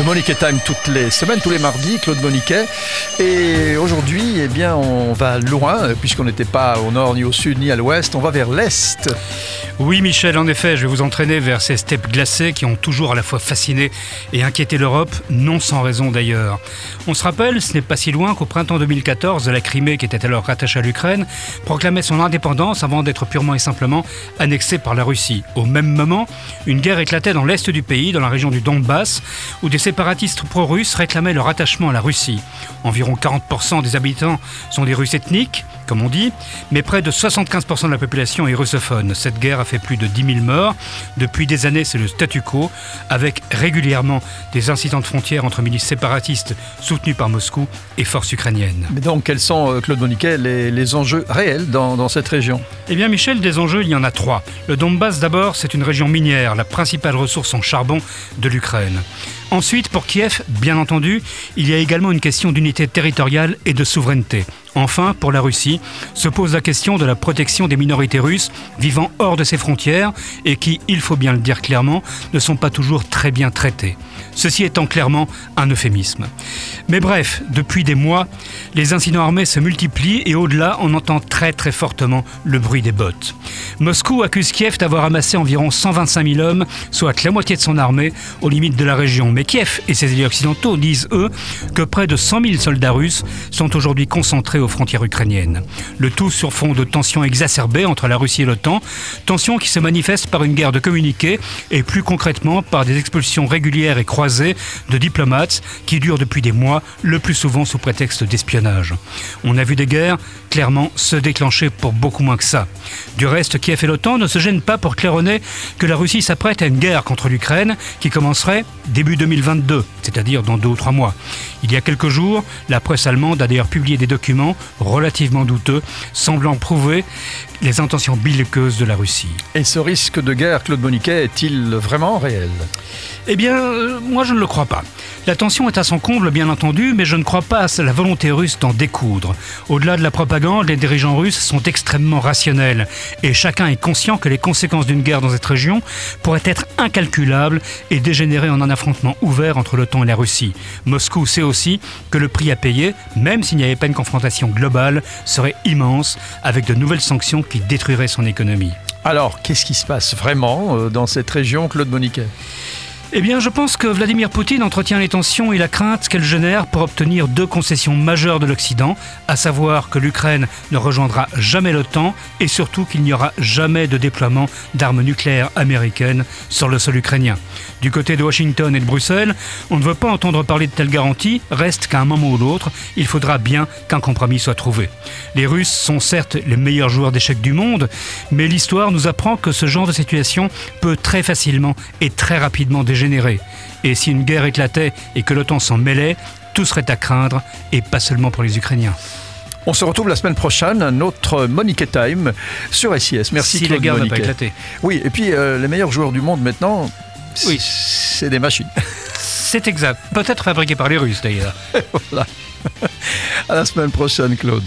Le Moniquet Time toutes les semaines, tous les mardis, Claude Moniquet. Et aujourd'hui, eh bien, on va loin, puisqu'on n'était pas au nord, ni au sud, ni à l'ouest. On va vers l'est. Oui, Michel, en effet, je vais vous entraîner vers ces steppes glacées qui ont toujours à la fois fasciné et inquiété l'Europe, non sans raison d'ailleurs. On se rappelle, ce n'est pas si loin qu'au printemps 2014, la Crimée, qui était alors rattachée à l'Ukraine, proclamait son indépendance avant d'être purement et simplement annexée par la Russie. Au même moment, une guerre éclatait dans l'est du pays, dans la région du Donbass, où des séparatistes pro-russes réclamaient leur attachement à la Russie. Environ 40% des habitants sont des Russes ethniques, comme on dit, mais près de 75% de la population est russophone. Cette guerre a fait plus de 10 000 morts. Depuis des années, c'est le statu quo, avec régulièrement des incidents de frontières entre milices séparatistes soutenues par Moscou et forces ukrainiennes. Mais donc, quels sont, euh, Claude Moniquet, les, enjeux réels dans, dans cette région? Eh bien, Michel, des enjeux, il y en a trois. Le Donbass, d'abord, c'est une région minière, la principale ressource en charbon de l'Ukraine. Ensuite, pour Kiev, bien entendu, il y a également une question d'unité territoriale et de souveraineté. Enfin, pour la Russie, se pose la question de la protection des minorités russes vivant hors de ses frontières et qui, il faut bien le dire clairement, ne sont pas toujours très bien traitées. Ceci étant clairement un euphémisme. Mais bref, depuis des mois, les incidents armés se multiplient et au-delà, on entend très très fortement le bruit des bottes. Moscou accuse Kiev d'avoir amassé environ 125 000 hommes, soit la moitié de son armée, aux limites de la région. Mais Kiev et ses alliés occidentaux disent, eux, que près de 100 000 soldats russes sont aujourd'hui concentrés aux frontières ukrainiennes. Le tout sur fond de tensions exacerbées entre la Russie et l'OTAN, tensions qui se manifestent par une guerre de communiqués et plus concrètement par des expulsions régulières et croisées de diplomates qui durent depuis des mois, le plus souvent sous prétexte d'espionnage. On a vu des guerres clairement se déclencher pour beaucoup moins que ça. Du reste, Kiev et l'OTAN ne se gênent pas pour claironner que la Russie s'apprête à une guerre contre l'Ukraine qui commencerait début 2022, c'est-à-dire dans deux ou trois mois. Il y a quelques jours, la presse allemande a d'ailleurs publié des documents relativement douteux, semblant prouver les intentions belliqueuses de la Russie. Et ce risque de guerre, Claude Moniquet, est-il vraiment réel? Eh bien, euh, moi je ne le crois pas. La tension est à son comble, bien entendu, mais je ne crois pas à la volonté russe d'en découdre. Au-delà de la propagande, les dirigeants russes sont extrêmement rationnels, et chacun est conscient que les conséquences d'une guerre dans cette région pourraient être incalculables et dégénérer en un affrontement ouvert entre l'OTAN et la Russie. Moscou sait aussi que le prix à payer, même s'il n'y avait pas une confrontation globale, serait immense, avec de nouvelles sanctions qui détruiraient son économie. Alors, qu'est-ce qui se passe vraiment euh, dans cette région, Claude Moniquet? Eh bien, je pense que Vladimir Poutine entretient les tensions et la crainte qu'elle génère pour obtenir deux concessions majeures de l'Occident, à savoir que l'Ukraine ne rejoindra jamais l'OTAN et surtout qu'il n'y aura jamais de déploiement d'armes nucléaires américaines sur le sol ukrainien. Du côté de Washington et de Bruxelles, on ne veut pas entendre parler de telles garanties, reste qu'à un moment ou l'autre, il faudra bien qu'un compromis soit trouvé. Les Russes sont certes les meilleurs joueurs d'échecs du monde, mais l'histoire nous apprend que ce genre de situation peut très facilement et très rapidement dégénérer et si une guerre éclatait et que l'OTAN s'en mêlait, tout serait à craindre, et pas seulement pour les Ukrainiens. On se retrouve la semaine prochaine à notre Monique Time sur SIS. Merci si la guerre n'a pas éclaté. Oui, et puis euh, les meilleurs joueurs du monde maintenant, oui. c'est des machines. C'est exact. Peut-être fabriqués par les Russes d'ailleurs. voilà. À la semaine prochaine, Claude.